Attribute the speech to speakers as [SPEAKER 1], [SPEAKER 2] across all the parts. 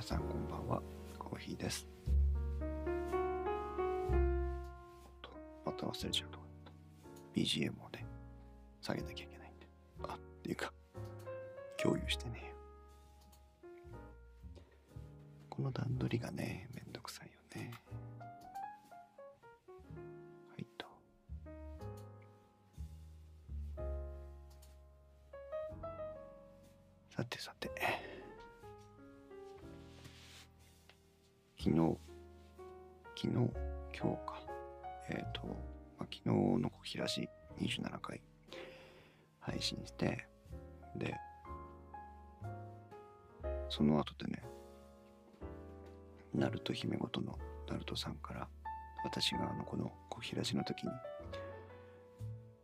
[SPEAKER 1] 皆さんこんばんは。コーヒーです。また忘れちゃうと。か BGM をね下げなきゃいけないんで。あっていうか共有してね。この段取りがねめんどくさいよね。はいと。さてさて。昨日昨日今日か。えっ、と、まあ、昨日の小平市27回。配信して。でその後でねナルト姫ごとのナルトさんから私があのこの小平市の時に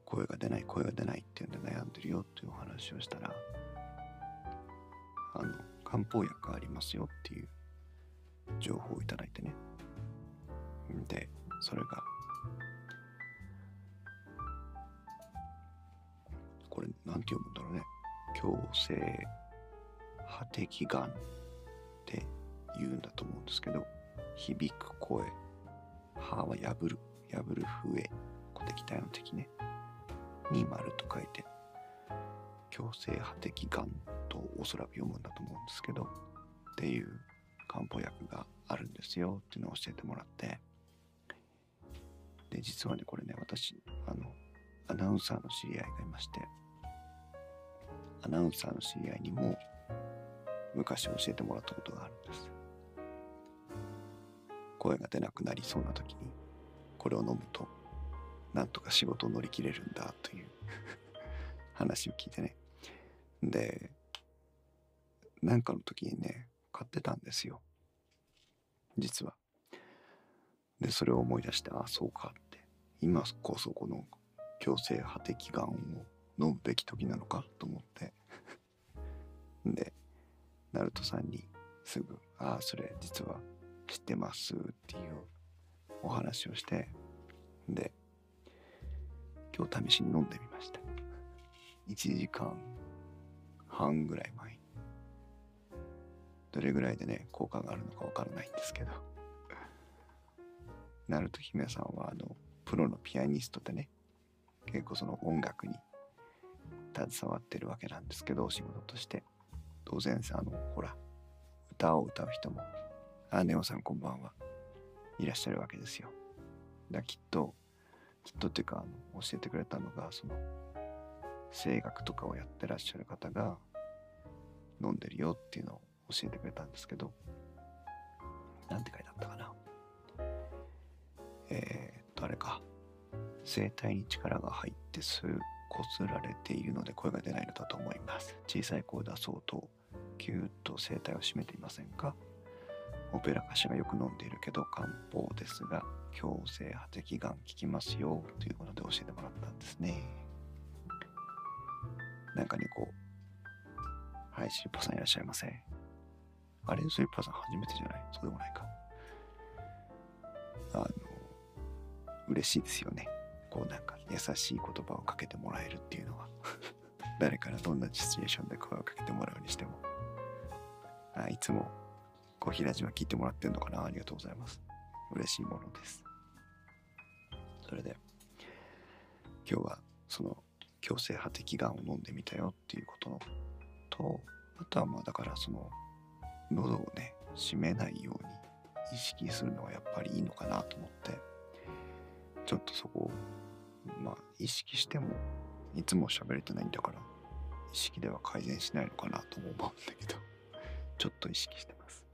[SPEAKER 1] 声が出ない声が出ないっていうんで悩んでるよっていうお話をしたらあの漢方薬ありますよっていう情報をいただいてね。でそれがこれなんて読むんだろうね。強制破敵がんって言うんだと思うんですけど響く声。歯は破る。破る笛。小敵体の敵ね。に丸と書いて強制破敵がんとおそらく読むんだと思うんですけどっていう漢方薬があるんですよっていうのを教えてもらって。で実はねこれね私あのアナウンサーの知り合いがいまして。アナウンサーの知り合いにも昔教えてもらったことがあるんです。声が出なくなりそうな時にこれを飲むとなんとか仕事を乗り切れるんだという話を聞いてね。でなんかの時にね買ってたんですよ。実は。でそれを思い出してああそうかって。今こそこの強制破敵がんを飲むべき時なのか？と思って。でナルトさんにすぐ「ああそれ実は知ってます」っていうお話をして。で今日試しに飲んでみました。1時間半ぐらい前どれぐらいでね効果があるのかわからないんですけど。ナルト姫さんはあのプロのピアニストでね結構その音楽に携わってるわけなんですけどお仕事として。当然さあのほら歌を歌う人もあネオさんこんばんはいらっしゃるわけですよ。だきっときっとっていうかあの教えてくれたのがその声楽とかをやってらっしゃる方が飲んでるよっていうのを教えてくれたんですけどなんて書いてあったかな。えー、っとあれか。声帯に力が入って吸うこすられているので声が出ないのだと思います。小さい声出そうとキューッと声帯を締めていませんか。オペラ歌手がよく飲んでいるけど漢方ですが強制破敵がん効きますよ。ということで教えてもらったんですね。なんかにこうはいしっぽさんいらっしゃいませあれスリッパさん初めてじゃない？そうでもないか。あの嬉しいですよね。こうなんか優しい言葉をかけてもらえるっていうのは。誰からどんなシチュエーションで声をかけてもらうにしても。あいつもこう平島聞いてもらってんのかな？ありがとうございます。嬉しいものです。それで今日はその強制破敵がんを飲んでみたよっていうことのとあとはまあだからその喉をね締めないように意識するのはやっぱりいいのかなと思ってちょっとそこをまあ意識してもいつも喋れてないんだから意識では改善しないのかなとも思うんだけど ちょっと意識してます。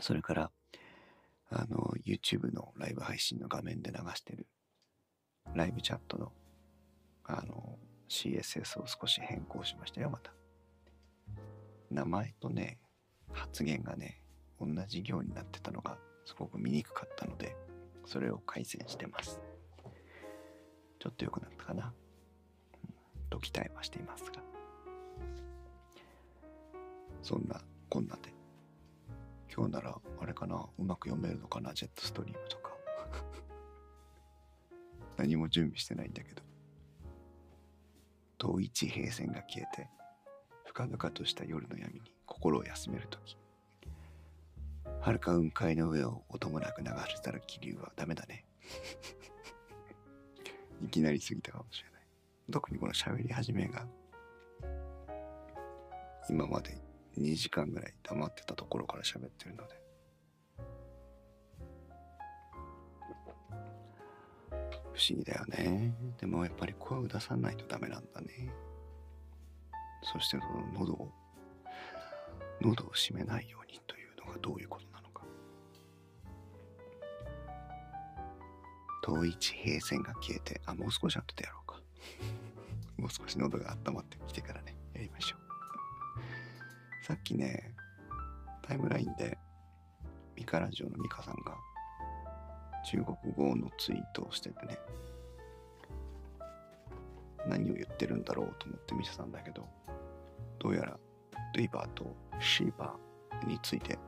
[SPEAKER 1] それからあの YouTube のライブ配信の画面で流してるライブチャットのあの CSS を少し変更しましたよまた。名前とね発言がね同じ行になってたのがすごく見にくかったのでそれを改善してます。ちょっと良くなったかな、うん、と期待はしていますが。そんなこんなで。今日ならあれかなうまく読めるのかなジェットストリームとか。何も準備してないんだけど。遠い地平線が消えて。深々とした夜の闇に心を休めるときはるか雲海の上を音もなく流れたら気流はダメだね。いきなり過ぎたかもしれない。特にこの喋り始めが今まで2時間ぐらい黙ってたところから喋ってるので。不思議だよね。でもやっぱり声を出さないとダメなんだね。そしてその喉を喉を締めないようにというのがどういうことなのか。遠い地平線が消えてあもう少し後でやろうか。もう少し喉が温まってきてからねやりましょう。さっきねタイムラインでミカラジオのミカさんが中国語のツイートをしててね何を言ってるんだろうと思って見てたんだけどどうやらドゥイバーとシーバーについて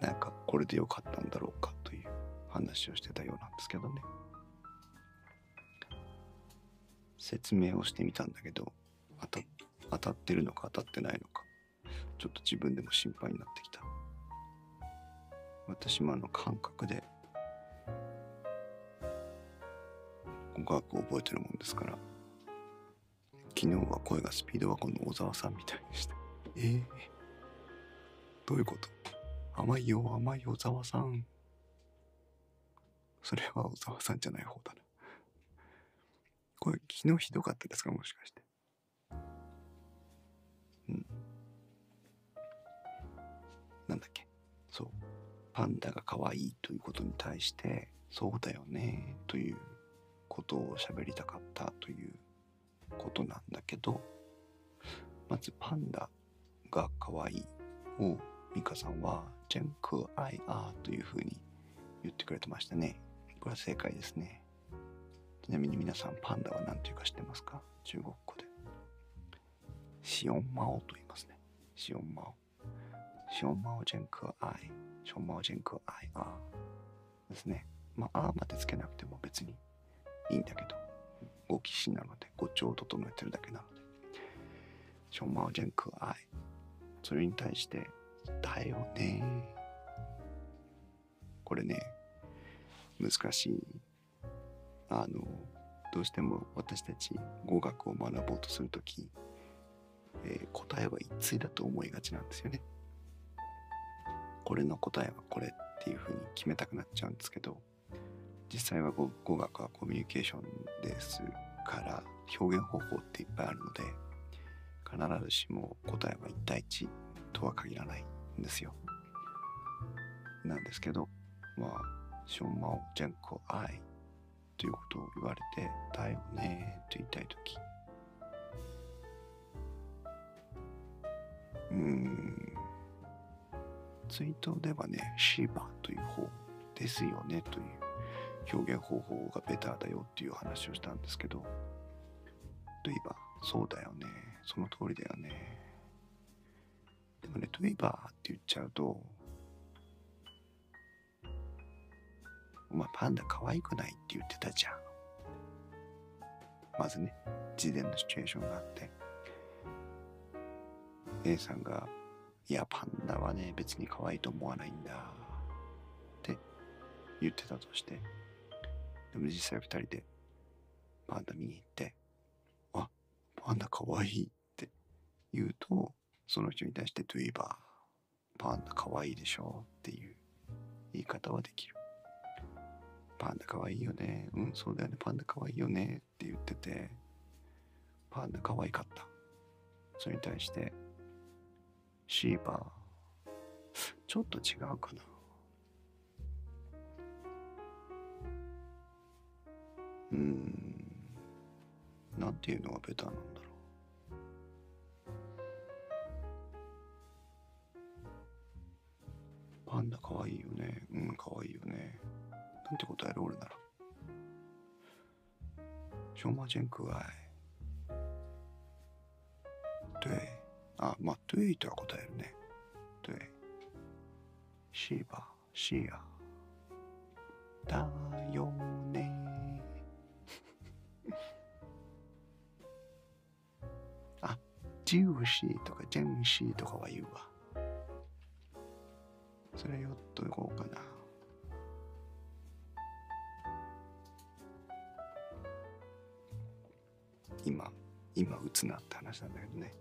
[SPEAKER 1] なんかこれでよかったんだろうかという話をしてたようなんですけどね。説明をしてみたんだけど当た当たってるのか当たってないのかちょっと自分でも心配になってきた。私もあの感覚で語学を覚えてるもんですから。昨日は声がスピードワゴンの小沢さんみたいでした。えー、どういうこと？甘いよ甘い小沢さん。それは小沢さんじゃない方だな。これ昨日ひどかったですか？もしかして。うん。なんだっけ？そう。パンダが可愛いということに対してそうだよねという。ことを喋りたかったということなんだけどまずパンダが可愛い。をミカさんはジェンクアイアーというふうに言ってくれてましたね。これは正解ですね。ちなみに皆さんパンダは何というか知ってますか？中国語で。シオンマオと言いますね。シオンマオ。シオンマオジェンクアイ。シオンマオジェンクアイアーですね。まあ、あまでつけなくても別にいいんだけど、語気詞なので、語調を整えてるだけなので。ションマオジェンクアイ。それに対して、だよね。これね、難しい。あの、どうしても私たち語学を学ぼうとするとき、えー、答えは一対だと思いがちなんですよね。これの答えはこれっていうふうに決めたくなっちゃうんですけど、実際は語学はコミュニケーションですから表現方法っていっぱいあるので必ずしも答えは1対1とは限らないんですよ。なんですけどまあ「ションマオジェンコアイ」ということを言われて「だよね」と言いたい時。うん。ツイートではね「シーバー」という方ですよねという。表現方法がベターだよっていう話をしたんですけど、トゥイバー、そうだよね。その通りだよね。でもね、トゥイバーって言っちゃうと、お前パンダ可愛くないって言ってたじゃん。まずね、事前のシチュエーションがあって、A さんが、いや、パンダはね、別に可愛いと思わないんだ。って言ってたとして、でも実際二人でパンダ見に行って、あ、パンダかわいいって言うと、その人に対してトゥイバー、パンダかわいいでしょっていう言い方はできる。パンダかわいいよね。うん、そうだよね。パンダかわいいよねって言ってて、パンダかわいかった。それに対して、シーバー、ちょっと違うかな。うーん、なんていうのがベターなんだろう。パンダかわいいよね。うん、かわいいよね。なんて答える俺なら。小马真可愛。对。あ、まあ、对とは答えるね。对。是吧、是呀。だよね。ジューシーとかジェンシーとかは言うわ。それよっとこうかな。今、今打つなって話なんだけどね。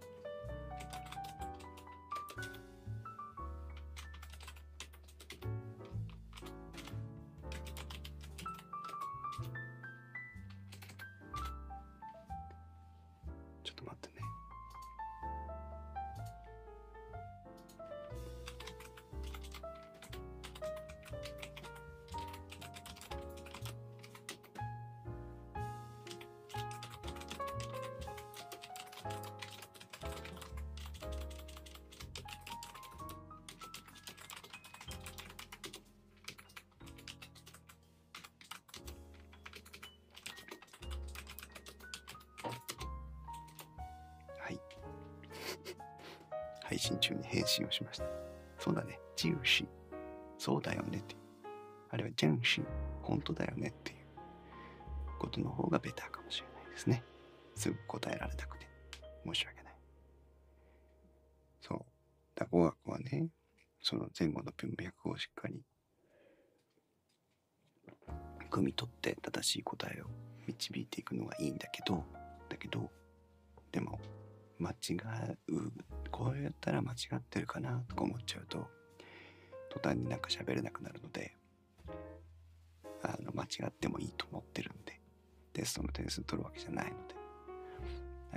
[SPEAKER 1] 配信中に返信をしました。そうだね。ジューシー。そうだよねっていう。あれはジャンシー。本当だよねっていうことの方がベターかもしれないですね。すぐ答えられたくて。申し訳ない。そう。だ語学はね、その前後の文脈をしっかり汲み取って正しい答えを導いていくのがいいんだけど、だけど、でも間違うこうやったら間違ってるかなとか思っちゃうと途端になんか喋れなくなるのであの間違ってもいいと思ってるんでテストの点数取るわけじゃないので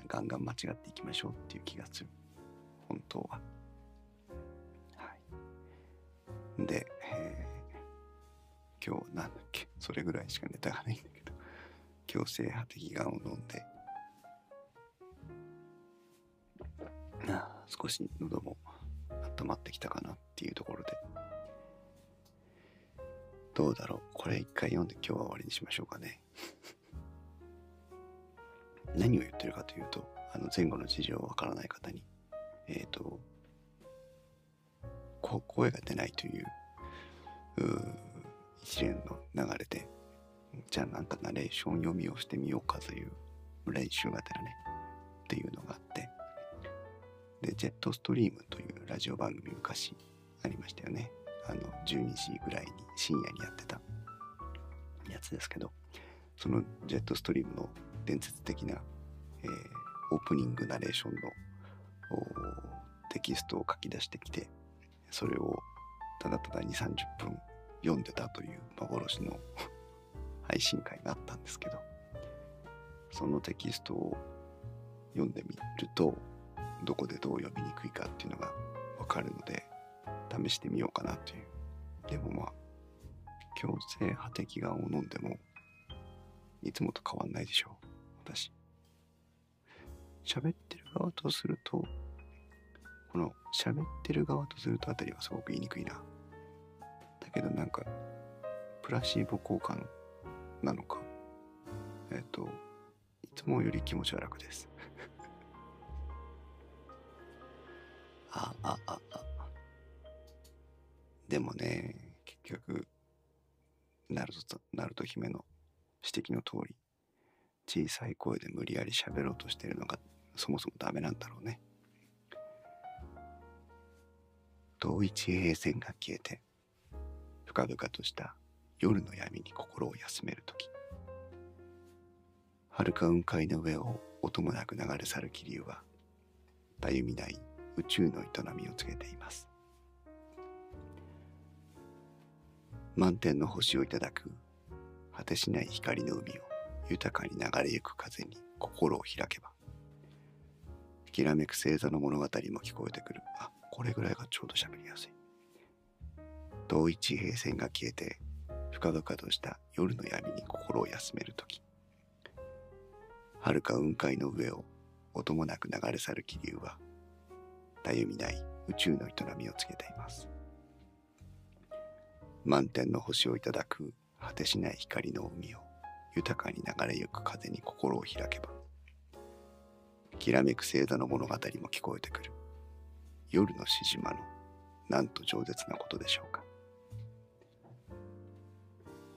[SPEAKER 1] ガンガン間違っていきましょうっていう気がする。本当は。はい。で、えー今日なんだっけ？それぐらいしかネタがないんだけど。強制派的がんを飲んで少し喉も温まってきたかなっていうところで。どうだろう？これ一回読んで今日は終わりにしましょうかね。何を言ってるかというとあの前後の事情わからない方に。えっ、とこ声が出ないという一連の流れでじゃあなんかナレーション読みをしてみようかという練習がてらね。で、ジェットストリームというラジオ番組昔ありましたよね。あの、12時ぐらいに深夜にやってたやつですけど、そのジェットストリームの伝説的な、えーオープニングナレーションのテキストを書き出してきて、それをただただ2、30分読んでたという幻の 配信会があったんですけど、そのテキストを読んでみると、どこでどう読みにくいかっていうのがわかるので試してみようかなという。でもまあ強制派的がんを飲んでもいつもと変わんないでしょう。私。喋ってる側とするとこの喋ってる側とするとあたりはすごく言いにくいな。だけどなんかプラシーボ効果なのか。えっ、といつもより気持ちは楽です。あ、あ、あ、あ。でもね、結局、ナルトと、ナルト姫の指摘の通り、小さい声で無理やり喋ろうとしているのがそもそもダメなんだろうね。遠い地平線が消えて、深々とした夜の闇に心を休めるとき、遥か雲海の上を音もなく流れ去る気流は、たゆみない宇宙の営みを告げています。満天の星をいただく果てしない光の海を豊かに流れゆく風に心を開けばきらめく星座の物語も聞こえてくる。あこれぐらいがちょうど喋りやすい。遠い地平線が消えて深々とした夜の闇に心を休める時。遥か雲海の上を音もなく流れ去る気流はたゆみない宇宙の営みを告げています。満天の星をいただく果てしない光の海を豊かに流れゆく風に心を開けばきらめく星座の物語も聞こえてくる。夜の獅子間のなんと饒舌なことでしょうか。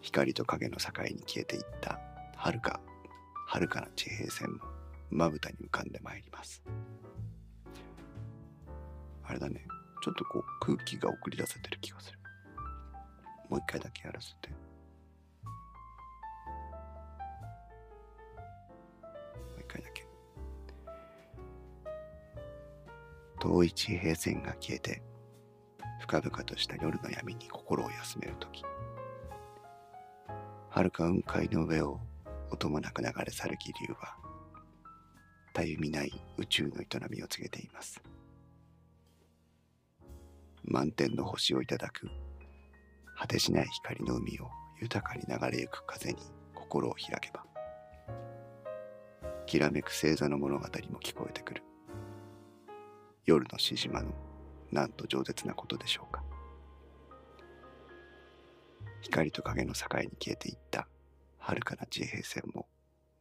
[SPEAKER 1] 光と影の境に消えていった遥か遥かな地平線もまぶたに浮かんでまいります。あれだね。ちょっとこう空気が送り出せてる気がする。もう一回だけやらせて。もう一回だけ。遠い地平線が消えて深々とした夜の闇に心を休めるとき遥か雲海の上を音もなく流れ去る気流はたゆみない宇宙の営みを告げています。満天の星をいただく。果てしない光の海を豊かに流れゆく風に心を開けば。きらめく星座の物語も聞こえてくる。夜の獅子のなんと饒舌なことでしょうか。光と影の境に消えていった遥かな地平線も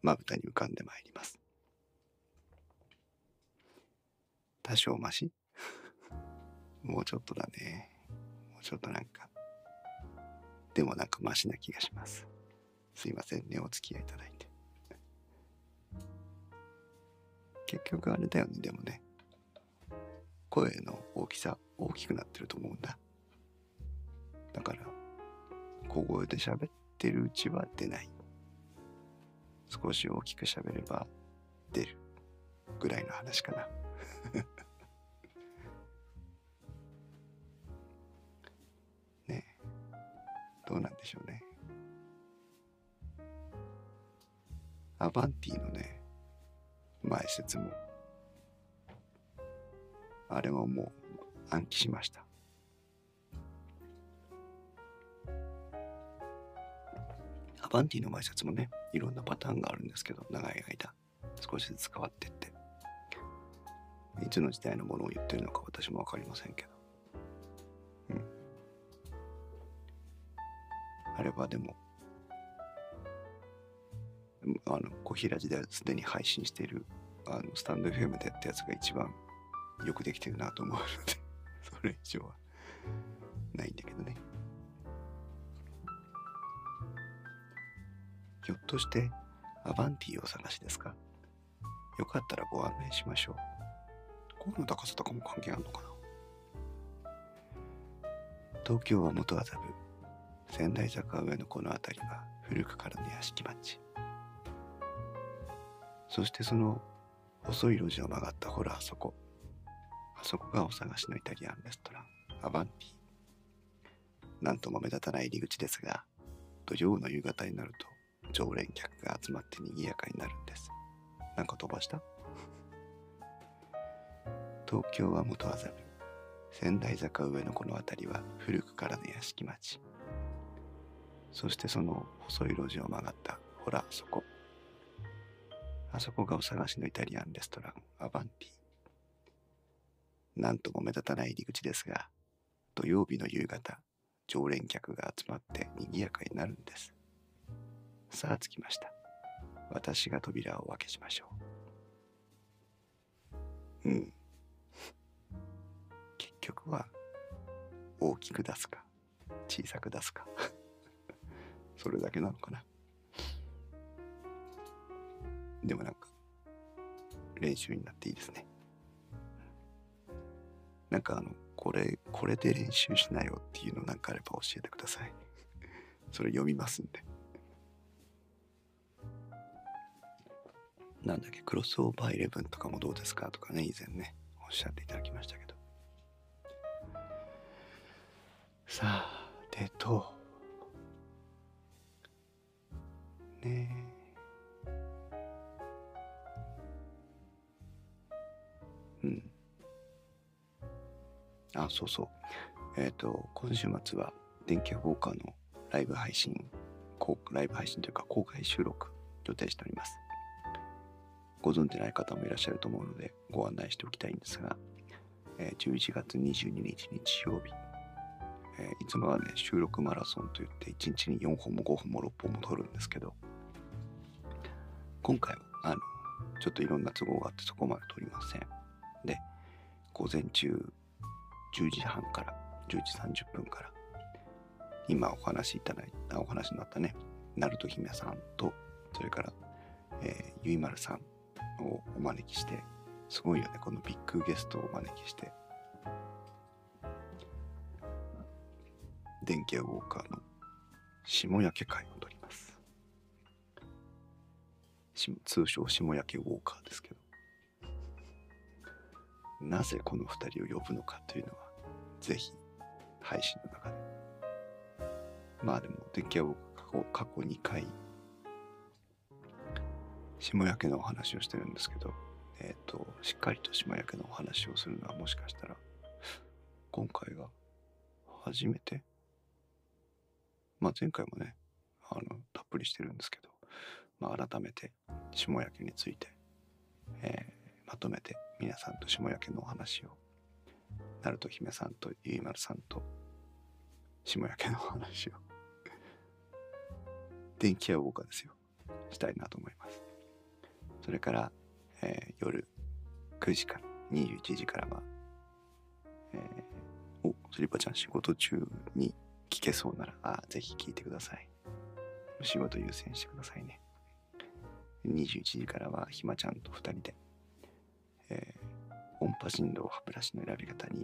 [SPEAKER 1] まぶたに浮かんでまいります。多少マシもうちょっとだね。もうちょっとなんかでもなんかマシな気がします。すいませんねお付き合いいただいて。結局あれだよねでもね。声の大きさ大きくなってると思うんだ。だから小声で喋ってるうちは出ない。少し大きく喋れば出るぐらいの話かな。アバンティのね前説も。あれはもう暗記しました。アバンティの前説もねいろんなパターンがあるんですけど長い間少しずつ変わってって。いつの時代のものを言ってるのか私も分かりませんけど。うん。あれはでもあの小平時代すでに配信しているあのスタンド FM でやったやつが一番よくできてるなと思うので それ以上はないんだけどね。ひょっとしてアバンティを探しですか？よかったらご案内しましょう。声の高さとかも関係あるのかな？東京は元麻布仙台坂上のこの辺りは古くからの屋敷町。そしてその細い路地を曲がったほらあそこ。あそこがお探しのイタリアンレストラン。アバンティ。なんとも目立たない入り口ですが土曜の夕方になると常連客が集まって賑やかになるんです。なんか飛ばした？東京は元麻布仙台坂上のこの辺りは古くからの屋敷町。そしてその細い路地を曲がったほらあそこ。あそこがお探しのイタリアンレストランアバンティなんとも目立たない入り口ですが土曜日の夕方常連客が集まって賑やかになるんです。さあ着きました。私が扉を開けしましょう。うん。結局は大きく出すか小さく出すか。それだけなのかな。でもなんか練習になっていいですね。なんかあのこれこれで練習しなよっていうのなんかあれば教えてください。それ読みますんで。なんだっけクロスオーバーイレブンとかもどうですかとかね以前ねおっしゃっていただきましたけど。さあでと。ねえ。そうそう。えっ、と今週末は電気ウォーカーのライブ配信ライブ配信というか公開収録予定しております。ご存じない方もいらっしゃると思うのでご案内しておきたいんですが、え11月22日日曜日、えいつもはね収録マラソンといって1日に4本も5本も6本も撮るんですけど今回はあのちょっといろんな都合があってそこまで撮りません。で午前中10時半から10時30分から。今お話しいただいたお話になったね。ナルト姫さんとそれから、えーゆいまるさんをお招きしてすごいよね。このビッグゲストをお招きして。電気屋ウォーカーの下焼け会を取ります。通称下焼けウォーカーですけど、なぜこの二人を呼ぶのかというのは、ぜひ配信の中で。まあでも、電気屋ウォーカー過去過去2回、下焼けのお話をしてるんですけど、えっ、と、しっかりと下焼けのお話をするのはもしかしたら、今回が初めて？まあ前回もね、あの、たっぷりしてるんですけど、まあ改めて下焼けについて、えとめて皆さんと下焼けのお話を、ナルト姫さんとゆいまるさんと下焼けのお話を、電気屋ウォーカーですよ、したいなと思います。それから、えー夜9時から21時からは、えーお、スリッパちゃん仕事中に聞けそうなら、あぜひ聞いてください。仕事優先してくださいね。21時からは、ひまちゃんと2人で、えー音波振動歯ブラシの選び方2020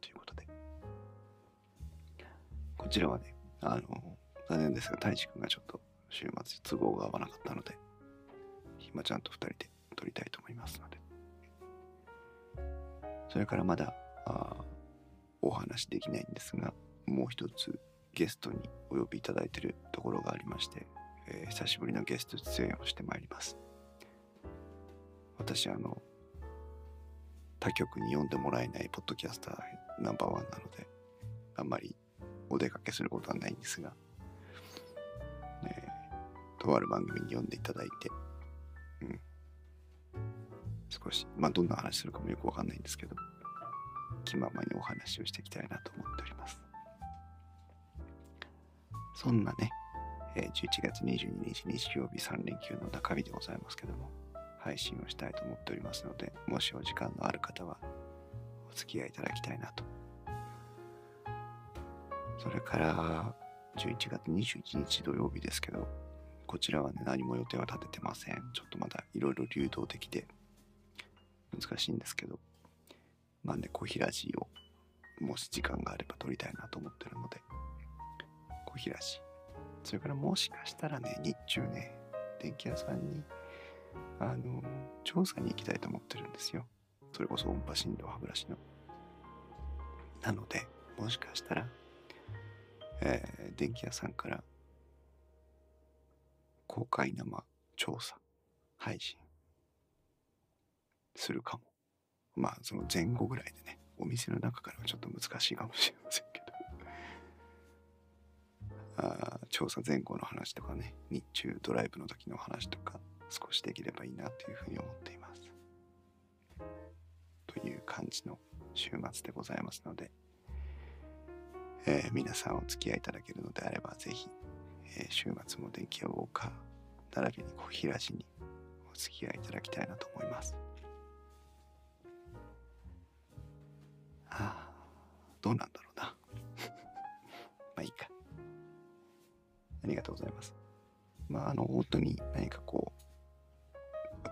[SPEAKER 1] ということで、こちらはね、あの、残念ですが、太一くんがちょっと週末都合が合わなかったので、ひまちゃんと2人で撮りたいと思いますので。それからまだ、あお話できないんですが、もう一つゲストにお呼びいただいているところがありまして、えー久しぶりのゲスト出演をしてまいります。私、あの、他局に呼んでもらえないポッドキャスターナンバーワンなので、あんまりお出かけすることはないんですが、えーとある番組に呼んでいただいて、うん、少し、まあ、どんな話するかもよくわかんないんですけど、気ままにお話をしていきたいなと思っております。そんなね、えー11月22日日曜日3連休の中日でございますけども、配信をしたいと思っておりますので、もしお時間のある方はお付き合いいただきたいなと。それから、11月21日土曜日ですけど、こちらはね、何も予定は立ててません。ちょっとまだいろいろ流動的で難しいんですけど、まあね、小平寺をもし時間があれば撮りたいなと思ってるので、小平寺。それからもしかしたらね、日中ね、電気屋さんに、あの、調査に行きたいと思ってるんですよ。それこそ音波振動歯ブラシの。なので、もしかしたら、えー電気屋さんから公開生調査配信するかも。まあ、その前後ぐらいでね、お店の中からはちょっと難しいかもしれませんけど。あ調査前後の話とかね、日中ドライブの時の話とか、少しできればいいなというふうに思っています。という感じの週末でございますので、えー皆さんお付き合いいただけるのであれば、ぜひ、えー週末も電気屋ウォーカー、並びに小平寺にお付き合いいただきたいなと思います。ああ、どうなんだろうな。まあいいか。ありがとうございます。まあ、あの、本当に何かこう、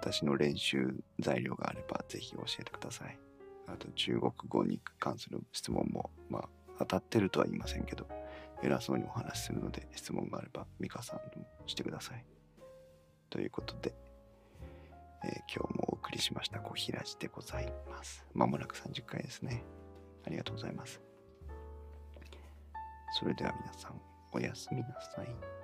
[SPEAKER 1] 私の練習材料があれば、ぜひ教えてください。あと、中国語に関する質問も、まあ、当たってるとは言いませんけど、偉そうにお話しするので、質問があれば、美香さんにもしてください。ということで、えー今日もお送りしました小平寺でございます。まもなく30回ですね。ありがとうございます。それでは皆さん、おやすみなさい。